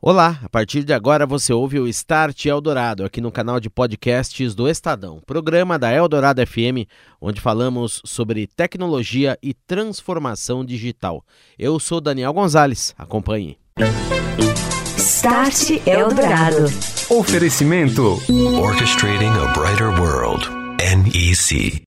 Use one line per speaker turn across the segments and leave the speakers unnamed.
Olá, a partir de agora você ouve o Start Eldorado aqui no canal de podcasts do Estadão, programa da Eldorado FM, onde falamos sobre tecnologia e transformação digital. Eu sou Daniel Gonzalez, acompanhe.
Start Eldorado.
Oferecimento
Orchestrating a Brighter World. NEC.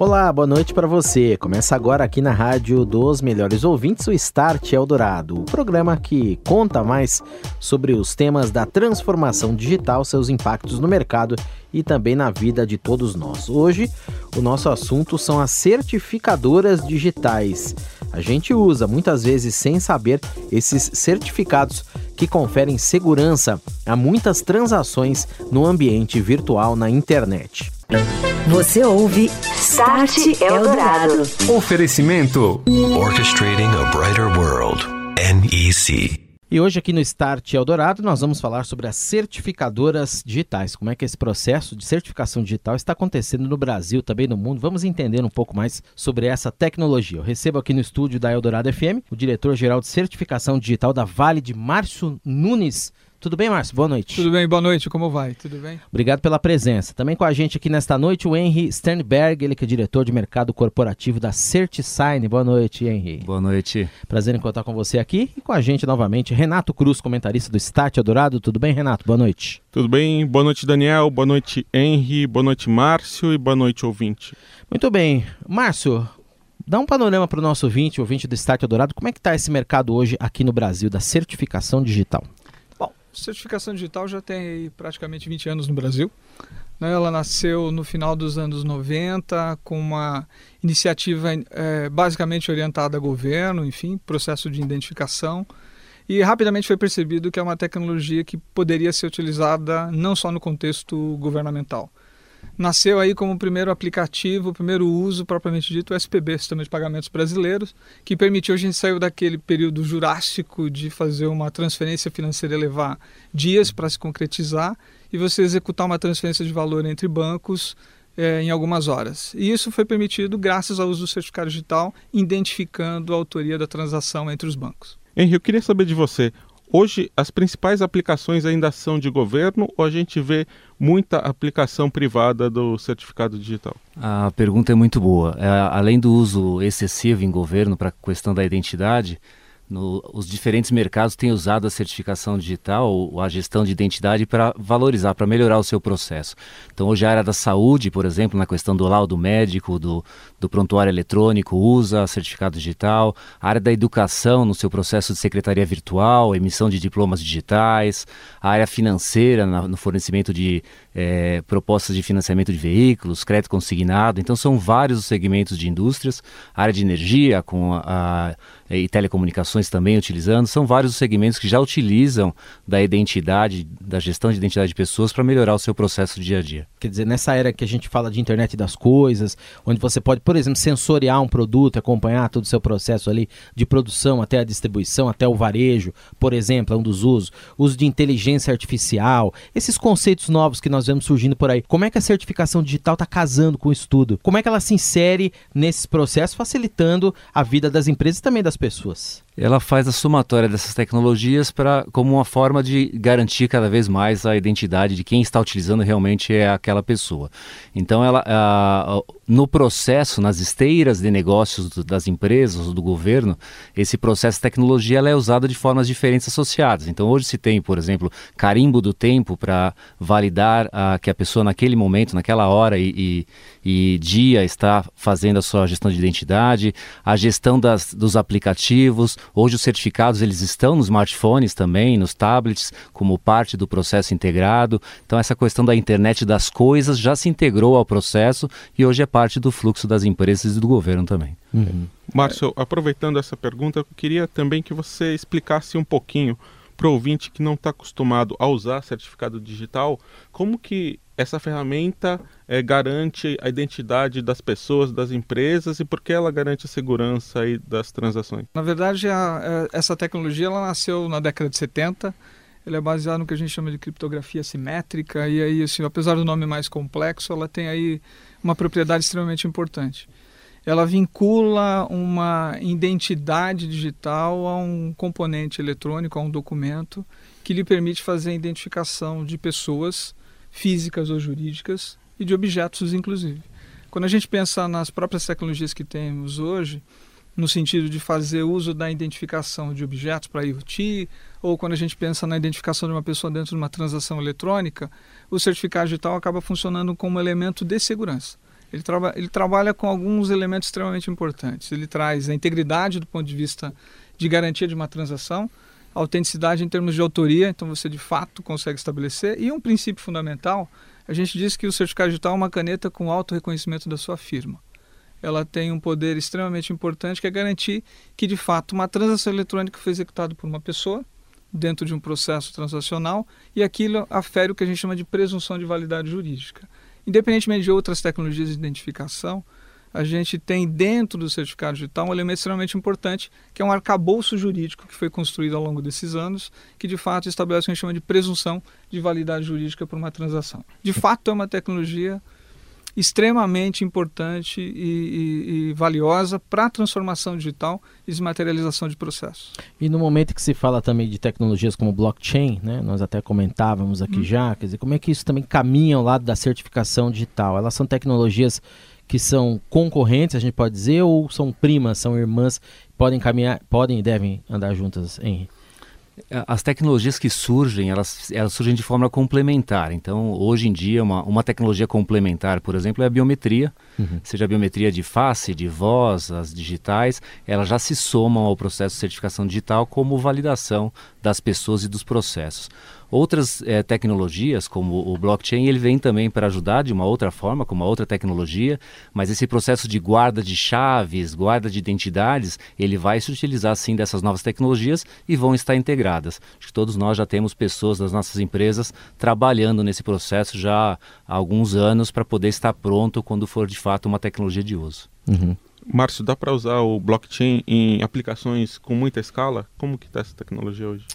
Olá, boa noite para você. Começa agora aqui na Rádio dos Melhores Ouvintes, o Start Eldorado, o programa que conta mais sobre os temas da transformação digital, seus impactos no mercado e também na vida de todos nós. Hoje, o nosso assunto são as certificadoras digitais. A gente usa muitas vezes sem saber esses certificados que conferem segurança a muitas transações no ambiente virtual na internet.
Você ouve Start Eldorado.
Oferecimento
Orchestrating a Brighter World. NEC.
E hoje aqui no Start Eldorado nós vamos falar sobre as certificadoras digitais. Como é que esse processo de certificação digital está acontecendo no Brasil, também no mundo. Vamos entender um pouco mais sobre essa tecnologia. Eu recebo aqui no estúdio da Eldorado FM o diretor-geral de certificação digital da Vale de Márcio Nunes. Tudo bem, Márcio? Boa noite.
Tudo bem, boa noite, como vai? Tudo bem?
Obrigado pela presença. Também com a gente aqui nesta noite o Henry Sternberg, ele que é diretor de mercado corporativo da CertiSign. Boa noite, Henry.
Boa noite.
Prazer em contar com você aqui e com a gente novamente Renato Cruz, comentarista do Start Adorado. Tudo bem, Renato? Boa noite.
Tudo bem? Boa noite, Daniel. Boa noite, Henry. Boa noite, Márcio. E boa noite, ouvinte.
Muito bem. Márcio, dá um panorama para o nosso ouvinte, ouvinte do Start Adorado. Como é que está esse mercado hoje aqui no Brasil da certificação digital?
Certificação digital já tem praticamente 20 anos no Brasil. Né? Ela nasceu no final dos anos 90 com uma iniciativa é, basicamente orientada a governo, enfim, processo de identificação. E rapidamente foi percebido que é uma tecnologia que poderia ser utilizada não só no contexto governamental. Nasceu aí como o primeiro aplicativo, o primeiro uso propriamente dito, o SPB, Sistema de Pagamentos Brasileiros, que permitiu, a gente saiu daquele período jurássico de fazer uma transferência financeira levar dias para se concretizar e você executar uma transferência de valor entre bancos é, em algumas horas. E isso foi permitido graças ao uso do certificado digital, identificando a autoria da transação entre os bancos.
Henrique, eu queria saber de você. Hoje, as principais aplicações ainda são de governo ou a gente vê muita aplicação privada do certificado digital?
A pergunta é muito boa. É, além do uso excessivo em governo para a questão da identidade, no, os diferentes mercados têm usado a certificação digital ou a gestão de identidade para valorizar, para melhorar o seu processo. Então, hoje a área da saúde, por exemplo, na questão do laudo médico, do, do prontuário eletrônico, usa certificado digital. A área da educação, no seu processo de secretaria virtual, emissão de diplomas digitais. A área financeira, na, no fornecimento de é, propostas de financiamento de veículos, crédito consignado. Então, são vários os segmentos de indústrias. Área de energia, com a, a e telecomunicações também utilizando, são vários os segmentos que já utilizam da identidade, da gestão de identidade de pessoas para melhorar o seu processo dia a dia.
Quer dizer, nessa era que a gente fala de internet das coisas, onde você pode, por exemplo, sensoriar um produto, acompanhar todo o seu processo ali de produção até a distribuição, até o varejo, por exemplo, é um dos usos, uso de inteligência artificial, esses conceitos novos que nós vemos surgindo por aí. Como é que a certificação digital está casando com o estudo? Como é que ela se insere nesses processos, facilitando a vida das empresas e também das pessoas?
Ela faz a somatória dessas tecnologias para como uma forma de garantir cada vez mais a identidade de quem está utilizando realmente é aquela pessoa. Então, ela, a, no processo, nas esteiras de negócios das empresas, do governo, esse processo de tecnologia ela é usada de formas diferentes associadas. Então, hoje se tem, por exemplo, carimbo do tempo para validar a, que a pessoa naquele momento, naquela hora e, e, e dia está fazendo a sua gestão de identidade, a gestão das, dos aplicativos. Hoje os certificados eles estão nos smartphones também, nos tablets, como parte do processo integrado. Então essa questão da internet das coisas já se integrou ao processo e hoje é parte do fluxo das empresas e do governo também.
Uhum. Márcio, aproveitando essa pergunta, eu queria também que você explicasse um pouquinho para o ouvinte que não está acostumado a usar certificado digital, como que essa ferramenta é, garante a identidade das pessoas, das empresas e por que ela garante a segurança aí das transações?
Na verdade, a, a, essa tecnologia ela nasceu na década de 70. Ela é baseada no que a gente chama de criptografia simétrica e aí, assim, apesar do nome mais complexo, ela tem aí uma propriedade extremamente importante. Ela vincula uma identidade digital a um componente eletrônico, a um documento, que lhe permite fazer a identificação de pessoas físicas ou jurídicas e de objetos, inclusive. Quando a gente pensa nas próprias tecnologias que temos hoje, no sentido de fazer uso da identificação de objetos para IoT, ou quando a gente pensa na identificação de uma pessoa dentro de uma transação eletrônica, o certificado digital acaba funcionando como elemento de segurança. Ele, traba ele trabalha com alguns elementos extremamente importantes. Ele traz a integridade do ponto de vista de garantia de uma transação, a autenticidade em termos de autoria, então você de fato consegue estabelecer, e um princípio fundamental, a gente diz que o certificado digital é uma caneta com auto reconhecimento da sua firma. Ela tem um poder extremamente importante que é garantir que de fato uma transação eletrônica foi executada por uma pessoa dentro de um processo transacional e aquilo afere o que a gente chama de presunção de validade jurídica. Independentemente de outras tecnologias de identificação, a gente tem dentro do certificado digital um elemento extremamente importante, que é um arcabouço jurídico que foi construído ao longo desses anos, que de fato estabelece o que a gente chama de presunção de validade jurídica por uma transação. De fato, é uma tecnologia extremamente importante e, e, e valiosa para a transformação digital e desmaterialização de processos.
E no momento que se fala também de tecnologias como blockchain, né, nós até comentávamos aqui hum. já, quer dizer, como é que isso também caminha ao lado da certificação digital? Elas são tecnologias que são concorrentes, a gente pode dizer, ou são primas, são irmãs, podem caminhar, podem e devem andar juntas, Henrique?
As tecnologias que surgem, elas, elas surgem de forma complementar. Então, hoje em dia, uma, uma tecnologia complementar, por exemplo, é a biometria. Uhum. Seja a biometria de face, de voz, as digitais, elas já se somam ao processo de certificação digital como validação das pessoas e dos processos. Outras é, tecnologias, como o blockchain, ele vem também para ajudar de uma outra forma, com uma outra tecnologia, mas esse processo de guarda de chaves, guarda de identidades, ele vai se utilizar sim dessas novas tecnologias e vão estar integradas. Acho que todos nós já temos pessoas das nossas empresas trabalhando nesse processo já há alguns anos para poder estar pronto quando for de fato uma tecnologia de uso.
Uhum. Márcio, dá para usar o blockchain em aplicações com muita escala? Como que está essa tecnologia hoje?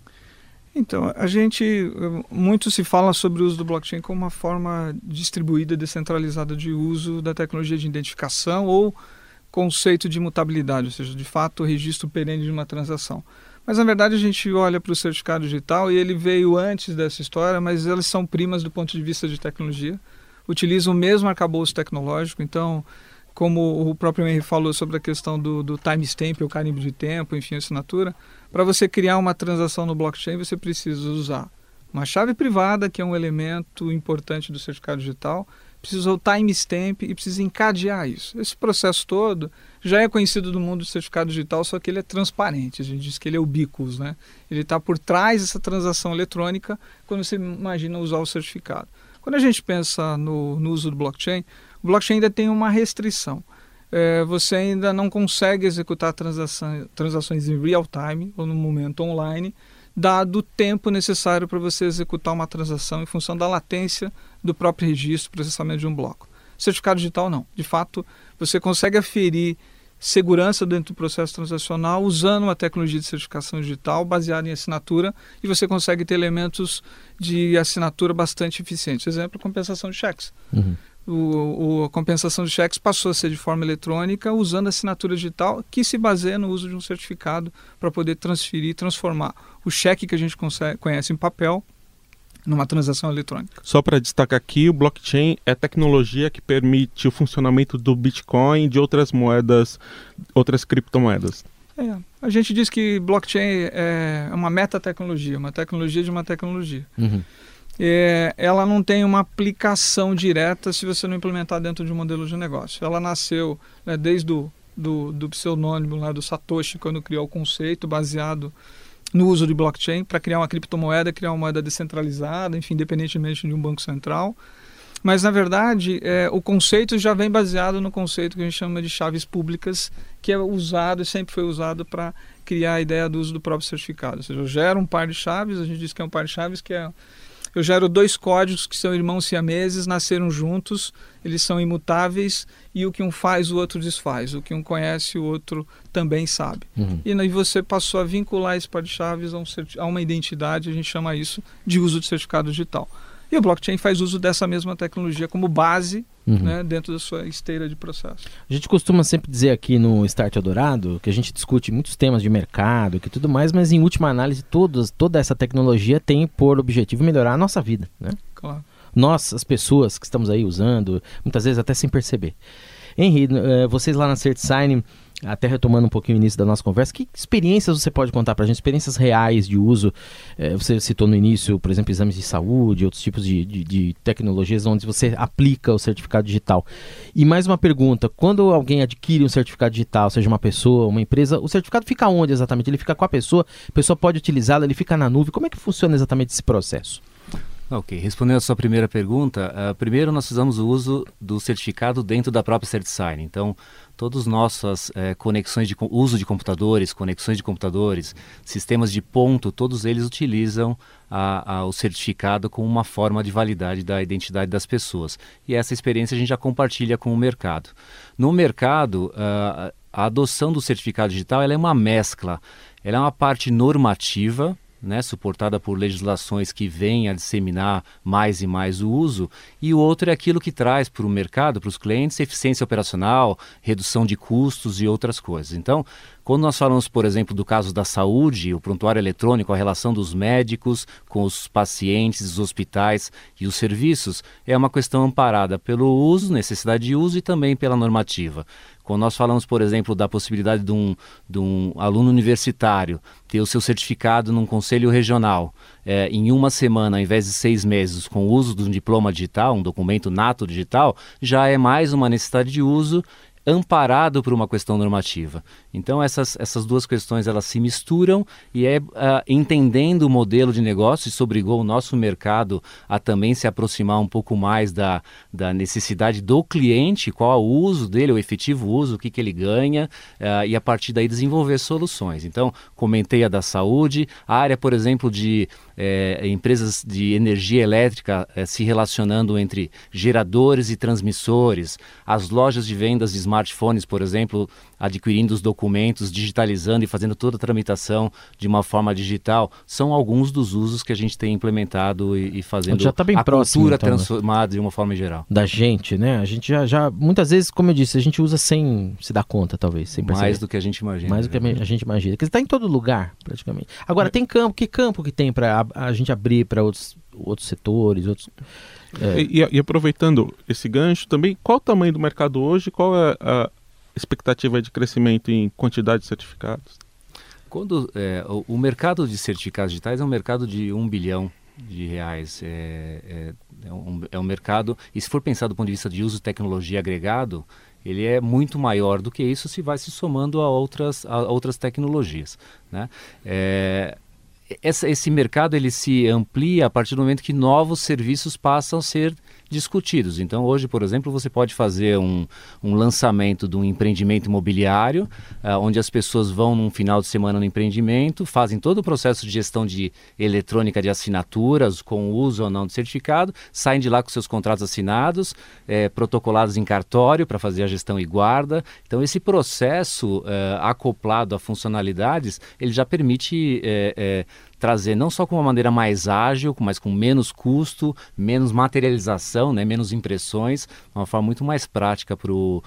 Então, a gente muito se fala sobre o uso do blockchain como uma forma distribuída, descentralizada de uso da tecnologia de identificação ou conceito de mutabilidade, ou seja, de fato o registro perene de uma transação. Mas na verdade a gente olha para o certificado digital e ele veio antes dessa história, mas elas são primas do ponto de vista de tecnologia, utilizam o mesmo arcabouço tecnológico, então como o próprio Henry falou sobre a questão do, do timestamp, o carimbo de tempo, enfim, assinatura, para você criar uma transação no blockchain, você precisa usar uma chave privada, que é um elemento importante do certificado digital, precisa o timestamp e precisa encadear isso. Esse processo todo já é conhecido do mundo do certificado digital, só que ele é transparente. A gente diz que ele é ubiquus, né? Ele está por trás dessa transação eletrônica quando você imagina usar o certificado. Quando a gente pensa no, no uso do blockchain, o blockchain ainda tem uma restrição. É, você ainda não consegue executar transações, transações em real time ou no momento online, dado o tempo necessário para você executar uma transação em função da latência do próprio registro, processamento de um bloco. Certificado digital não. De fato, você consegue aferir segurança dentro do processo transacional usando uma tecnologia de certificação digital baseada em assinatura e você consegue ter elementos de assinatura bastante eficientes. Exemplo, compensação de cheques. Uhum o, o, a compensação de cheques passou a ser de forma eletrônica usando assinatura digital que se baseia no uso de um certificado para poder transferir, transformar o cheque que a gente consegue, conhece em papel numa transação eletrônica.
Só para destacar aqui, o blockchain é tecnologia que permite o funcionamento do Bitcoin e de outras moedas, outras criptomoedas.
É, a gente diz que blockchain é uma metatecnologia, uma tecnologia de uma tecnologia. Uhum é, ela não tem uma aplicação direta se você não implementar dentro de um modelo de negócio. Ela nasceu né, desde o do, do pseudônimo lá do Satoshi, quando criou o conceito baseado no uso de blockchain para criar uma criptomoeda, criar uma moeda descentralizada, enfim, independentemente de um banco central. Mas, na verdade, é, o conceito já vem baseado no conceito que a gente chama de chaves públicas, que é usado e sempre foi usado para criar a ideia do uso do próprio certificado. Ou seja, eu gero um par de chaves, a gente diz que é um par de chaves que é eu gero dois códigos que são irmãos siameses, nasceram juntos, eles são imutáveis e o que um faz, o outro desfaz. O que um conhece, o outro também sabe. Uhum. E aí você passou a vincular esse par de chaves a, um, a uma identidade, a gente chama isso de uso de certificado digital. E o blockchain faz uso dessa mesma tecnologia como base uhum. né, dentro da sua esteira de processo.
A gente costuma sempre dizer aqui no Start Eldorado que a gente discute muitos temas de mercado e tudo mais, mas em última análise todos, toda essa tecnologia tem por objetivo melhorar a nossa vida. Né?
Claro.
Nós, as pessoas que estamos aí usando, muitas vezes até sem perceber. Henri, eh, vocês lá na CertSign até retomando um pouquinho o início da nossa conversa, que experiências você pode contar para a gente? Experiências reais de uso? É, você citou no início, por exemplo, exames de saúde, outros tipos de, de, de, tecnologias onde você aplica o certificado digital. E mais uma pergunta: quando alguém adquire um certificado digital, seja uma pessoa, uma empresa, o certificado fica onde exatamente? Ele fica com a pessoa, a pessoa pode utilizá-lo, ele fica na nuvem. Como é que funciona exatamente esse processo?
Ok, respondendo a sua primeira pergunta, uh, primeiro nós fizemos o uso do certificado dentro da própria CertSign. Então, todas nossas eh, conexões de uso de computadores, conexões de computadores, sistemas de ponto, todos eles utilizam a, a, o certificado como uma forma de validade da identidade das pessoas. E essa experiência a gente já compartilha com o mercado. No mercado, uh, a adoção do certificado digital é uma mescla. Ela é uma parte normativa, né, suportada por legislações que vêm a disseminar mais e mais o uso, e o outro é aquilo que traz para o mercado, para os clientes, eficiência operacional, redução de custos e outras coisas. Então, quando nós falamos, por exemplo, do caso da saúde, o prontuário eletrônico, a relação dos médicos com os pacientes, os hospitais e os serviços, é uma questão amparada pelo uso, necessidade de uso e também pela normativa. Quando nós falamos, por exemplo, da possibilidade de um, de um aluno universitário ter o seu certificado num conselho regional é, em uma semana, ao invés de seis meses, com o uso de um diploma digital, um documento nato digital, já é mais uma necessidade de uso amparado por uma questão normativa. Então essas, essas duas questões elas se misturam e é uh, entendendo o modelo de negócio, isso obrigou o nosso mercado a também se aproximar um pouco mais da, da necessidade do cliente, qual é o uso dele, o efetivo uso, o que, que ele ganha uh, e a partir daí desenvolver soluções. Então comentei a da saúde, a área, por exemplo, de é, empresas de energia elétrica é, se relacionando entre geradores e transmissores, as lojas de vendas de smartphones, por exemplo, adquirindo os documentos, digitalizando e fazendo toda a tramitação de uma forma digital, são alguns dos usos que a gente tem implementado e, e fazendo
já tá bem
a
próximo,
cultura
então, né?
transformada de uma forma geral.
Da gente, né? A gente já, já, muitas vezes, como eu disse, a gente usa sem se dar conta, talvez, sem perceber.
Mais do que a gente imagina.
Mais do que a gente imagina. Porque está em todo lugar, praticamente. Agora, tem campo, que campo que tem para a, a gente abrir para outros, outros setores, outros...
É. E, e, aproveitando esse gancho também, qual o tamanho do mercado hoje? Qual é a expectativa de crescimento em quantidade de certificados?
Quando é, o, o, mercado de certificados digitais é um mercado de um bilhão de reais. É, é, é, um, é um mercado, e se for pensar do ponto de vista de uso de tecnologia agregado, ele é muito maior do que isso se vai se somando a outras, a outras tecnologias. Né? É, essa, esse mercado ele se amplia a partir do momento que novos serviços passam a ser discutidos. Então, hoje, por exemplo, você pode fazer um, um lançamento de um empreendimento imobiliário, uh, onde as pessoas vão num final de semana no empreendimento, fazem todo o processo de gestão de eletrônica de assinaturas, com uso ou não de certificado, saem de lá com seus contratos assinados, eh, protocolados em cartório para fazer a gestão e guarda. Então, esse processo uh, acoplado a funcionalidades, ele já permite eh, trazer não só com uma maneira mais ágil, mas com menos custo, menos materialização, né, menos impressões, uma forma muito mais prática para o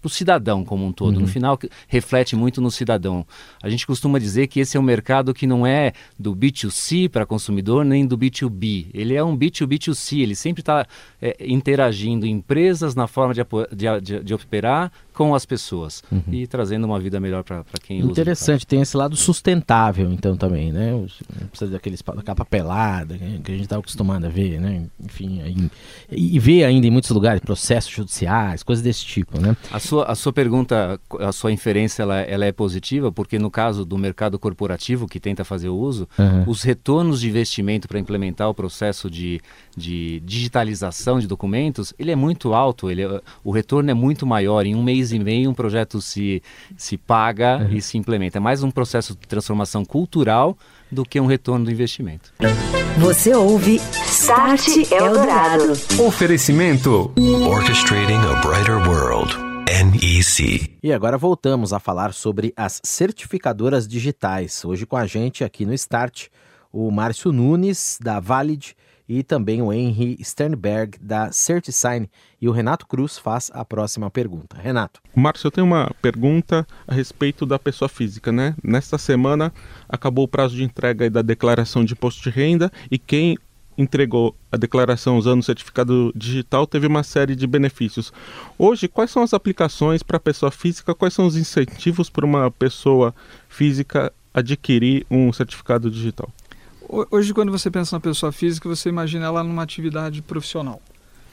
para o cidadão como um todo. Uhum. No final, reflete muito no cidadão. A gente costuma dizer que esse é um mercado que não é do B2C para consumidor, nem do B2B. Ele é um B2B2C, ele sempre está é, interagindo empresas na forma de, de, de, de operar com as pessoas uhum. e trazendo uma vida melhor para quem
usa. Interessante, tem esse lado sustentável então também, né? Não precisa daqueles capa pelada que a gente está acostumado a ver, né? Enfim, aí, e ver ainda em muitos lugares processos judiciais, coisas desse tipo, né?
A sua, a sua pergunta, a sua inferência, ela, ela é positiva porque no caso do mercado corporativo que tenta fazer o uso, uhum. os retornos de investimento para implementar o processo de, de digitalização de documentos, ele é muito alto, ele, é, o retorno é muito maior em um mês mês e meio um projeto se, se paga uhum. e se implementa. É mais um processo de transformação cultural do que um retorno do investimento.
Você ouve Start Eldorado.
Oferecimento
Orchestrating a Brighter World. NEC.
E agora voltamos a falar sobre as certificadoras digitais. Hoje com a gente aqui no Start, o Márcio Nunes, da Valid, e também o Henry Sternberg da CertiSign. E o Renato Cruz faz a próxima pergunta. Renato.
Márcio, eu tenho uma pergunta a respeito da pessoa física, né? Nesta semana acabou o prazo de entrega da declaração de imposto de renda e quem entregou a declaração usando o certificado digital teve uma série de benefícios. Hoje, quais são as aplicações para a pessoa física? Quais são os incentivos para uma pessoa física adquirir um certificado digital?
Hoje, quando você pensa na pessoa física, você imagina ela numa atividade profissional.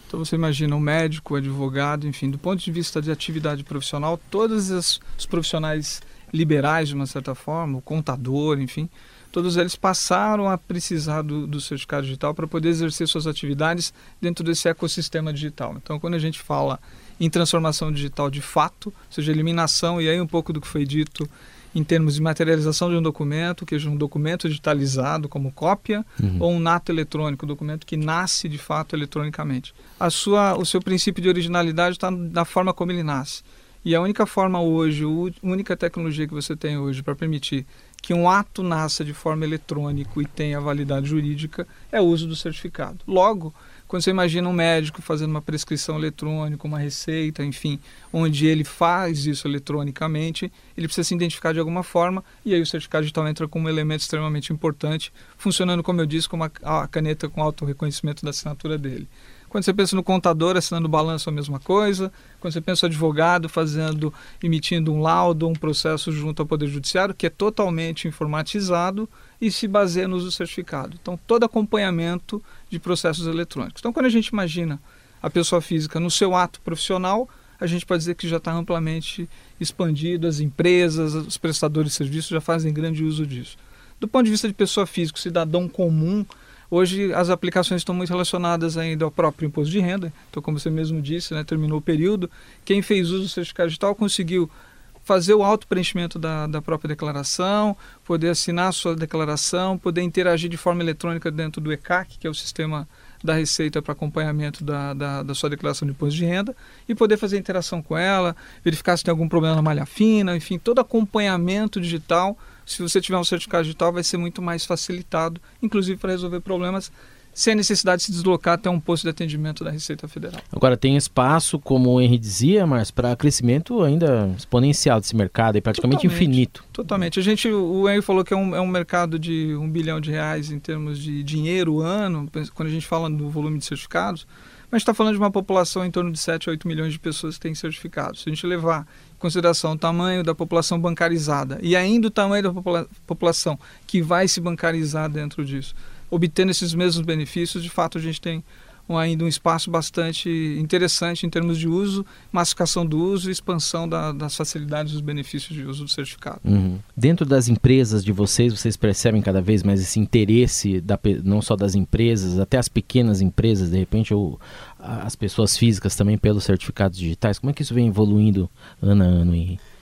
Então você imagina um médico, um advogado, enfim, do ponto de vista de atividade profissional, todos os profissionais liberais, de uma certa forma, o contador, enfim, todos eles passaram a precisar do, do certificado digital para poder exercer suas atividades dentro desse ecossistema digital. Então, quando a gente fala em transformação digital de fato, ou seja, eliminação, e aí um pouco do que foi dito em termos de materialização de um documento, que seja um documento digitalizado como cópia, uhum. ou um nato eletrônico, documento que nasce de fato eletronicamente. A sua, o seu princípio de originalidade está na forma como ele nasce. E a única forma hoje, a única tecnologia que você tem hoje para permitir que um ato nasça de forma eletrônica e tenha validade jurídica é o uso do certificado. Logo, quando você imagina um médico fazendo uma prescrição eletrônica, uma receita, enfim, onde ele faz isso eletronicamente, ele precisa se identificar de alguma forma e aí o certificado digital entra como um elemento extremamente importante, funcionando, como eu disse, como a caneta com auto reconhecimento da assinatura dele. Quando você pensa no contador assinando balanço, a mesma coisa. Quando você pensa no advogado fazendo, emitindo um laudo, um processo junto ao Poder Judiciário, que é totalmente informatizado e se baseia no uso do certificado. Então, todo acompanhamento de processos eletrônicos. Então, quando a gente imagina a pessoa física no seu ato profissional, a gente pode dizer que já está amplamente expandido, as empresas, os prestadores de serviços já fazem grande uso disso. Do ponto de vista de pessoa física, cidadão comum, Hoje as aplicações estão muito relacionadas ainda ao próprio imposto de renda. Então, como você mesmo disse, né, terminou o período. Quem fez uso do certificado digital conseguiu fazer o auto-preenchimento da, da própria declaração, poder assinar a sua declaração, poder interagir de forma eletrônica dentro do ECAC, que é o sistema da Receita para acompanhamento da, da, da, sua declaração de imposto de renda, e poder fazer interação com ela, verificar se tem algum problema na malha fina, enfim, todo acompanhamento digital se você tiver um certificado digital, vai ser muito mais facilitado, inclusive para resolver problemas sem a necessidade de se deslocar até um posto de atendimento da Receita Federal.
Agora, tem espaço, como o Henry dizia, mas para crescimento ainda exponencial desse mercado, e praticamente totalmente, infinito.
Totalmente. A gente, o Henry falou que é um, é um mercado de um bilhão de reais em termos de dinheiro ano, quando a gente fala do volume de certificados, mas está falando de uma população em torno de 7 a 8 milhões de pessoas que têm certificados. Se a gente levar consideração o tamanho da população bancarizada e ainda o tamanho da popula população que vai se bancarizar dentro disso, obtendo esses mesmos benefícios, de fato a gente tem um, ainda um espaço bastante interessante em termos de uso, massificação do uso e expansão da, das facilidades e dos benefícios de uso do certificado.
Uhum. Dentro das empresas de vocês, vocês percebem cada vez mais esse interesse, da, não só das empresas, até as pequenas empresas, de repente, ou as pessoas físicas também pelos certificados digitais? Como é que isso vem evoluindo ano a ano, Henrique?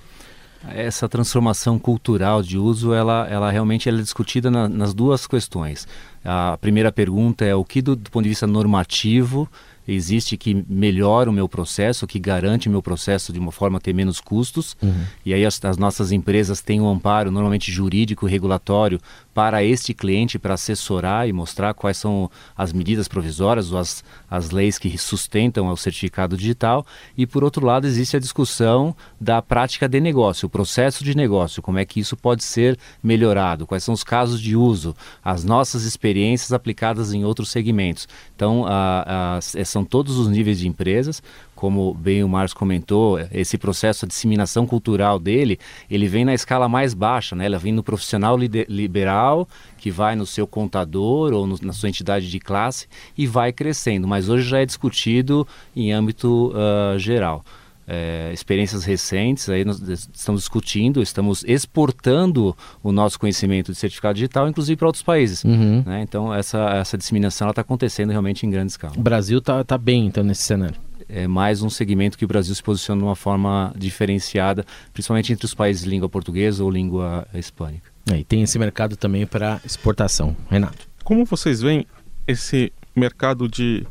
Essa transformação cultural de uso, ela, ela realmente ela é discutida na, nas duas questões. A primeira pergunta é o que do, do ponto de vista normativo existe que melhora o meu processo, que garante o meu processo de uma forma a ter menos custos. Uhum. E aí as, as, nossas empresas têm um amparo, normalmente jurídico, regulatório, para este cliente, para assessorar e mostrar quais são as medidas provisórias ou as, as leis que sustentam o certificado digital. E, por outro lado, existe a discussão da prática de negócio, o processo de negócio, como é que isso pode ser melhorado, quais são os casos de uso, as nossas experiências aplicadas em outros segmentos. Então, a, a, são todos os níveis de empresas, como bem o Márcio comentou, esse processo de disseminação cultural dele, ele vem na escala mais baixa, né? Ela vem no profissional liberal, que vai no seu contador ou no, na sua entidade de classe e vai crescendo, mas hoje já é discutido em âmbito uh, geral. É, experiências recentes, aí nós estamos discutindo, estamos exportando o nosso conhecimento de certificado digital, inclusive para outros países. Uhum. Né? Então, essa, essa disseminação está acontecendo realmente em grande escala.
O Brasil está tá bem, então, nesse cenário
é mais um segmento que o Brasil se posiciona de uma forma diferenciada, principalmente entre os países de língua portuguesa ou língua hispânica.
É, e tem esse mercado também para exportação. Renato.
Como vocês veem esse mercado de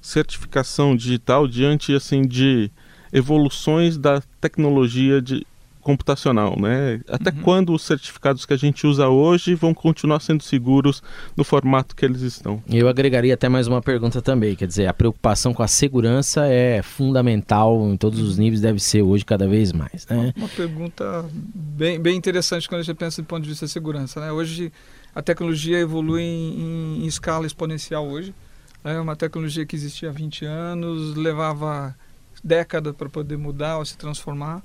certificação digital diante assim de evoluções da tecnologia de computacional, né? Até uhum. quando os certificados que a gente usa hoje vão continuar sendo seguros no formato que eles estão?
Eu agregaria até mais uma pergunta também, quer dizer, a preocupação com a segurança é fundamental em todos os níveis, deve ser hoje cada vez mais, né?
Uma pergunta bem, bem interessante quando a gente pensa do ponto de vista da segurança, né? Hoje a tecnologia evolui em, em escala exponencial hoje, é uma tecnologia que existia há 20 anos, levava década para poder mudar ou se transformar.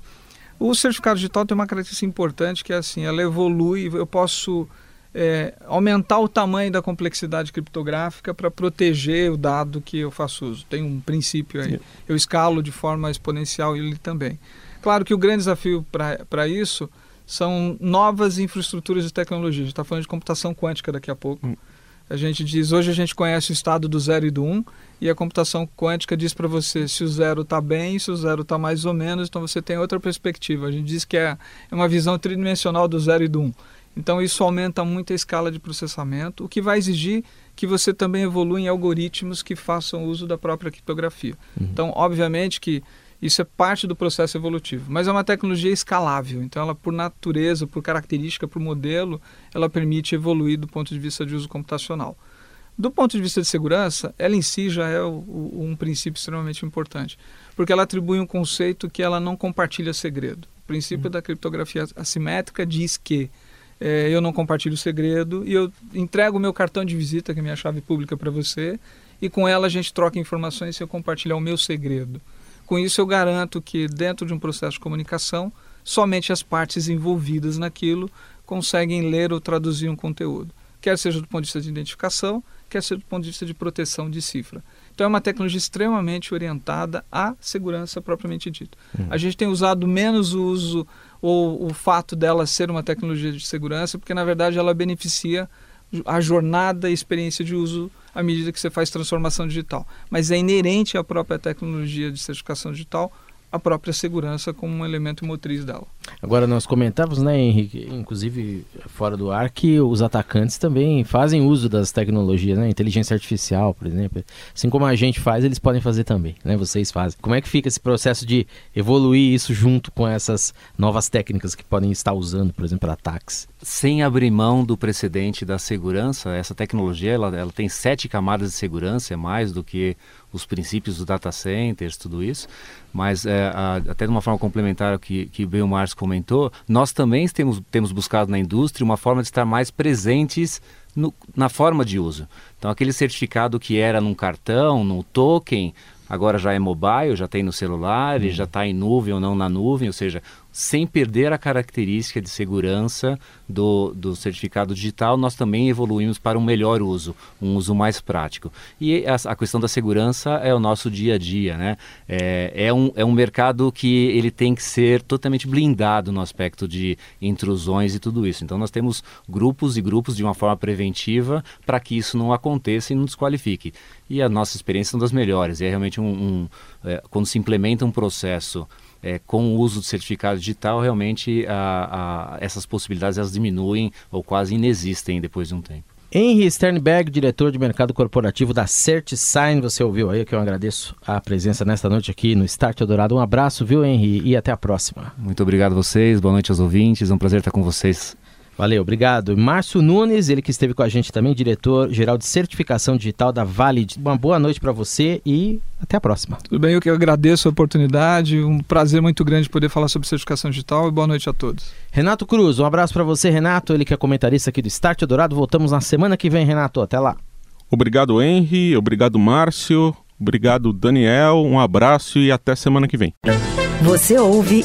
O certificado digital tem uma característica importante que é assim, ela evolui, eu posso é, aumentar o tamanho da complexidade criptográfica para proteger o dado que eu faço uso. Tem um princípio aí. Eu escalo de forma exponencial ele também. Claro que o grande desafio para isso são novas infraestruturas de tecnologia. A gente está falando de computação quântica daqui a pouco. Hum. A gente diz, hoje a gente conhece o estado do zero e do um, e a computação quântica diz para você se o zero está bem, se o zero está mais ou menos, então você tem outra perspectiva. A gente diz que é, é uma visão tridimensional do zero e do um. Então isso aumenta muito a escala de processamento, o que vai exigir que você também evolua em algoritmos que façam uso da própria criptografia. Uhum. Então, obviamente que isso é parte do processo evolutivo, mas é uma tecnologia escalável. Então, ela, por natureza, por característica, por modelo, ela permite evoluir do ponto de vista de uso computacional. Do ponto de vista de segurança, ela em si já é o, o, um princípio extremamente importante, porque ela atribui um conceito que ela não compartilha segredo. O princípio uhum. da criptografia assimétrica diz que é, eu não compartilho o segredo e eu entrego o meu cartão de visita, que é minha chave pública, para você, e com ela a gente troca informações se eu compartilhar o meu segredo. Com isso, eu garanto que, dentro de um processo de comunicação, somente as partes envolvidas naquilo conseguem ler ou traduzir um conteúdo, quer seja do ponto de vista de identificação, quer seja do ponto de vista de proteção de cifra. Então, é uma tecnologia extremamente orientada à segurança propriamente dita. Hum. A gente tem usado menos o uso ou o fato dela ser uma tecnologia de segurança, porque, na verdade, ela beneficia a jornada e experiência de uso à medida que você faz transformação digital. Mas é inerente à própria tecnologia de certificação digital a própria segurança como um elemento motriz dela.
Agora nós comentávamos, né, Henrique, inclusive fora do ar, que os atacantes também fazem uso das tecnologias, né, inteligência artificial, por exemplo, assim como a gente faz, eles podem fazer também, né, vocês fazem. Como é que fica esse processo de evoluir isso junto com essas novas técnicas que podem estar usando, por exemplo, para ataques?
Sem abrir mão do precedente da segurança, essa tecnologia ela, ela tem sete camadas de segurança, é mais do que os princípios do data centers, tudo isso. Mas é, a, até de uma forma complementar que, que bem o Márcio comentou, nós também temos, temos buscado na indústria uma forma de estar mais presentes no, na forma de uso. Então, aquele certificado que era num cartão, no token, agora já é mobile, já tem no celular, hum. já está em nuvem ou não na nuvem, ou seja, sem perder a característica de segurança do, do certificado digital, nós também evoluímos para um melhor uso, um uso mais prático. E a, a questão da segurança é o nosso dia a dia, né? É, é, um, é um mercado que ele tem que ser totalmente blindado no aspecto de intrusões e tudo isso. Então nós temos grupos e grupos de uma forma preventiva para que isso não aconteça e não desqualifique. E a nossa experiência são das melhores. É realmente um, um é, quando se implementa um processo é, com o uso do certificado digital, realmente a, a, essas possibilidades elas diminuem ou quase inexistem depois de um tempo.
Henry Sternberg, diretor de mercado corporativo da CertSign, você ouviu aí, que eu agradeço a presença nesta noite aqui no Start Eldorado. Um abraço, viu, Henry, e até a próxima.
Muito obrigado a vocês, boa noite aos ouvintes, é um prazer estar com vocês
Valeu, obrigado. Márcio Nunes, ele que esteve com a gente também, diretor-geral de certificação digital da Valid. Uma boa noite para você e até a próxima.
Tudo bem, eu que agradeço a oportunidade, um prazer muito grande poder falar sobre certificação digital e boa noite a todos.
Renato Cruz, um abraço para você, Renato, ele que é comentarista aqui do Start Dourado. Voltamos na semana que vem, Renato. Até lá.
Obrigado, Henry. Obrigado, Márcio. Obrigado, Daniel. Um abraço e até semana que vem.
Você ouve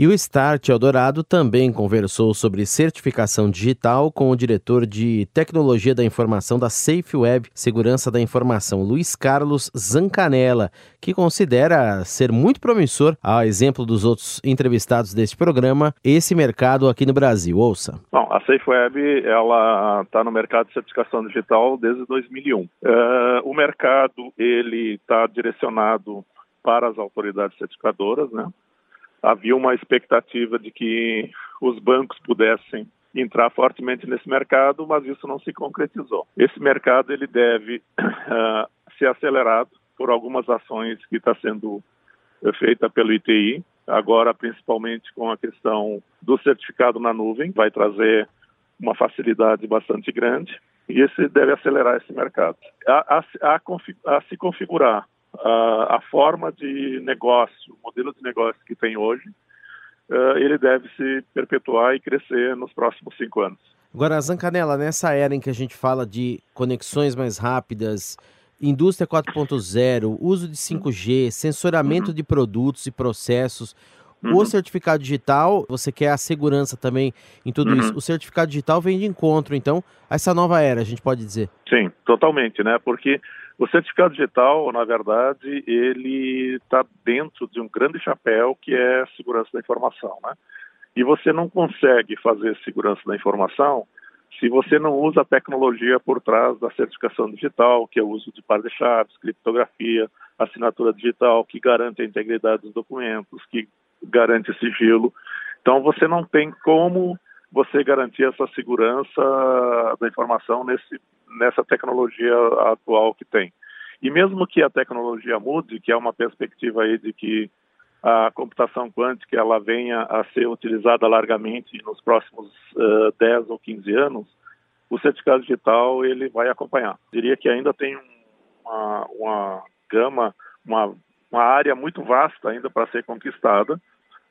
E o Start Eldorado também conversou sobre certificação digital com o diretor de Tecnologia da Informação da SafeWeb Segurança da Informação, Luiz Carlos Zancanella, que considera ser muito promissor, a exemplo dos outros entrevistados deste programa, esse mercado aqui no Brasil. Ouça.
Bom, a SafeWeb ela está no mercado de certificação digital desde 2001. Uh, é, o mercado ele está direcionado para as autoridades certificadoras, né? Havia uma expectativa de que os bancos pudessem entrar fortemente nesse mercado, mas isso não se concretizou. Esse mercado ele deve uh, ser acelerado por algumas ações que está sendo feita pelo ITI, agora principalmente com a questão do certificado na nuvem, vai trazer uma facilidade bastante grande e esse deve acelerar esse mercado. A, a, a, a se configurar a, forma de negócio, o modelo de negócio que tem hoje, uh, ele deve se perpetuar e crescer nos próximos cinco anos.
Agora, Zancanella, nessa era em que a gente fala de conexões mais rápidas, indústria 4.0, uso de 5G, sensoramento uhum. de produtos e processos, Uhum. O certificado digital, você quer a segurança também em tudo uhum. isso. O certificado digital vem de encontro, então, a essa nova era, a gente pode dizer.
Sim, totalmente, né? Porque o certificado digital, na verdade, ele está dentro de um grande chapéu que é segurança da informação, né? E você não consegue fazer segurança da informação se você não usa a tecnologia por trás da certificação digital, que é o uso de par de chaves, criptografia, assinatura digital, que garante a integridade dos documentos, que garante sigilo. Então você não tem como você garantir essa segurança da informação nesse, nessa tecnologia atual que tem. E mesmo que a tecnologia mude, que é uma perspectiva aí de que a computação quântica ela venha a ser utilizada largamente nos próximos uh, 10 ou 15 anos, o certificado digital ele vai acompanhar. Diria que ainda tem uma, uma gama, uma, uma área muito vasta ainda para ser conquistada,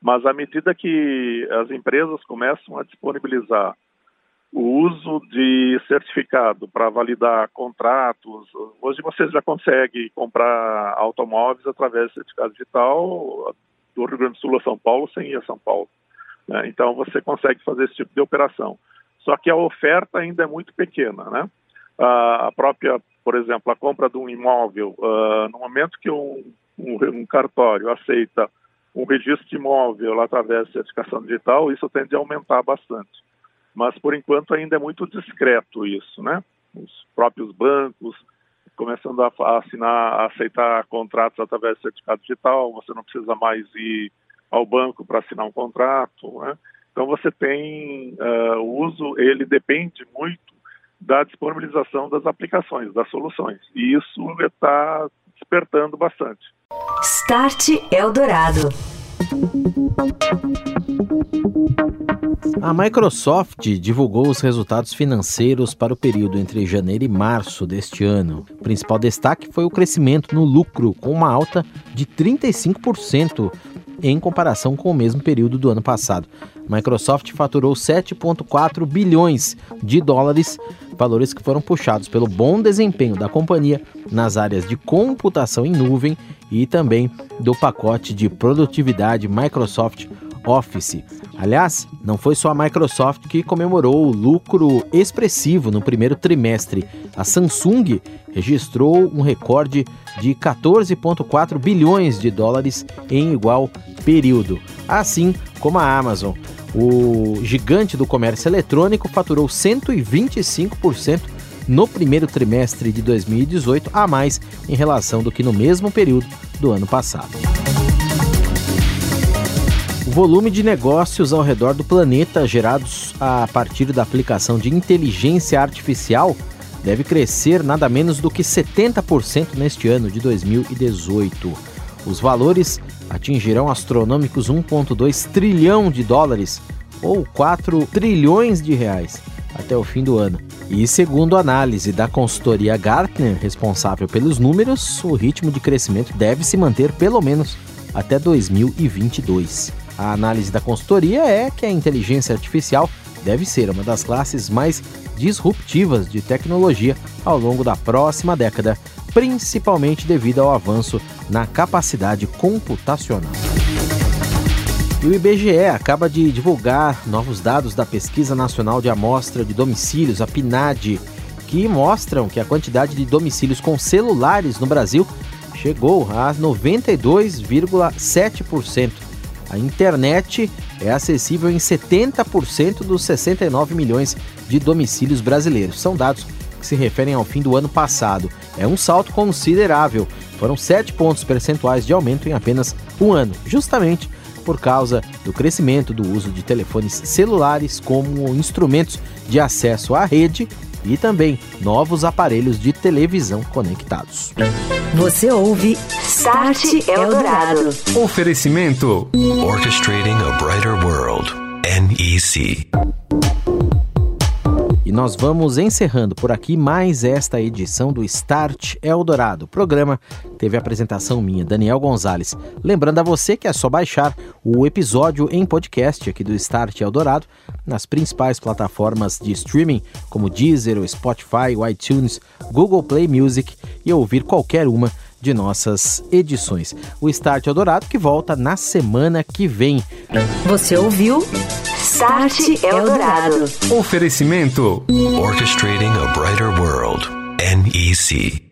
mas à medida que as empresas começam a disponibilizar o uso de certificado para validar contratos, hoje você já consegue comprar automóveis através de certificado digital do Rio Grande do Sul a São Paulo sem ir a São Paulo. Né? Então você consegue fazer esse tipo de operação. Só que a oferta ainda é muito pequena, né? A própria, por exemplo, a compra de um imóvel, uh, no momento que um, um, um cartório aceita um registro de imóvel através de certificação digital, isso tende a aumentar bastante. Mas, por enquanto, ainda é muito discreto isso, né? Os próprios bancos começando a assinar, a aceitar contratos através de certificado digital, você não precisa mais ir ao banco para assinar um contrato, né? Então, você tem uh, o uso, ele depende muito da disponibilização das aplicações, das soluções. E isso está despertando bastante.
Start Eldorado.
A Microsoft divulgou os resultados financeiros para o período entre janeiro e março deste ano. O principal destaque foi o crescimento no lucro, com uma alta de 35% em comparação com o mesmo período do ano passado. A Microsoft faturou 7,4 bilhões de dólares, valores que foram puxados pelo bom desempenho da companhia nas áreas de computação em nuvem e também do pacote de produtividade Microsoft Office. Aliás, não foi só a Microsoft que comemorou o lucro expressivo no primeiro trimestre. A Samsung registrou um recorde de 14,4 bilhões de dólares em igual período, assim como a Amazon. O gigante do comércio eletrônico faturou 125% no primeiro trimestre de 2018, a mais em relação do que no mesmo período do ano passado. O volume de negócios ao redor do planeta gerados a partir da aplicação de inteligência artificial deve crescer nada menos do que 70% neste ano de 2018. Os valores atingirão astronômicos 1,2 trilhão de dólares ou 4 trilhões de reais até o fim do ano. E segundo análise da consultoria Gartner, responsável pelos números, o ritmo de crescimento deve se manter pelo menos até 2022. A análise da consultoria é que a inteligência artificial deve ser uma das classes mais disruptivas de tecnologia ao longo da próxima década, principalmente devido ao avanço na capacidade computacional. E o IBGE acaba de divulgar novos dados da Pesquisa Nacional de Amostra de Domicílios, a PNAD, que mostram que a quantidade de domicílios com celulares no Brasil chegou a 92,7%. A internet é acessível em 70% dos 69 milhões de domicílios brasileiros. São dados que se referem ao fim do ano passado. É um salto considerável. Foram 7 pontos percentuais de aumento em apenas um ano, justamente por causa do crescimento do uso de telefones celulares como instrumentos de acesso à rede e também novos aparelhos de televisão conectados.
Você ouve Start Eldorado.
Oferecimento
Orchestrating a Brighter World. NEC.
E nós vamos encerrando por aqui mais esta edição do Start Eldorado. O programa teve a apresentação minha, Daniel Gonzalez. Lembrando a você que é só baixar o episódio em podcast aqui do Start Eldorado nas principais plataformas de streaming, como Deezer, Spotify, iTunes, Google Play Music e ouvir qualquer uma de nossas edições. O Start Eldorado que volta na semana que vem.
Você ouviu? Start Eldorado.
Oferecimento
Orchestrating a Brighter World. NEC.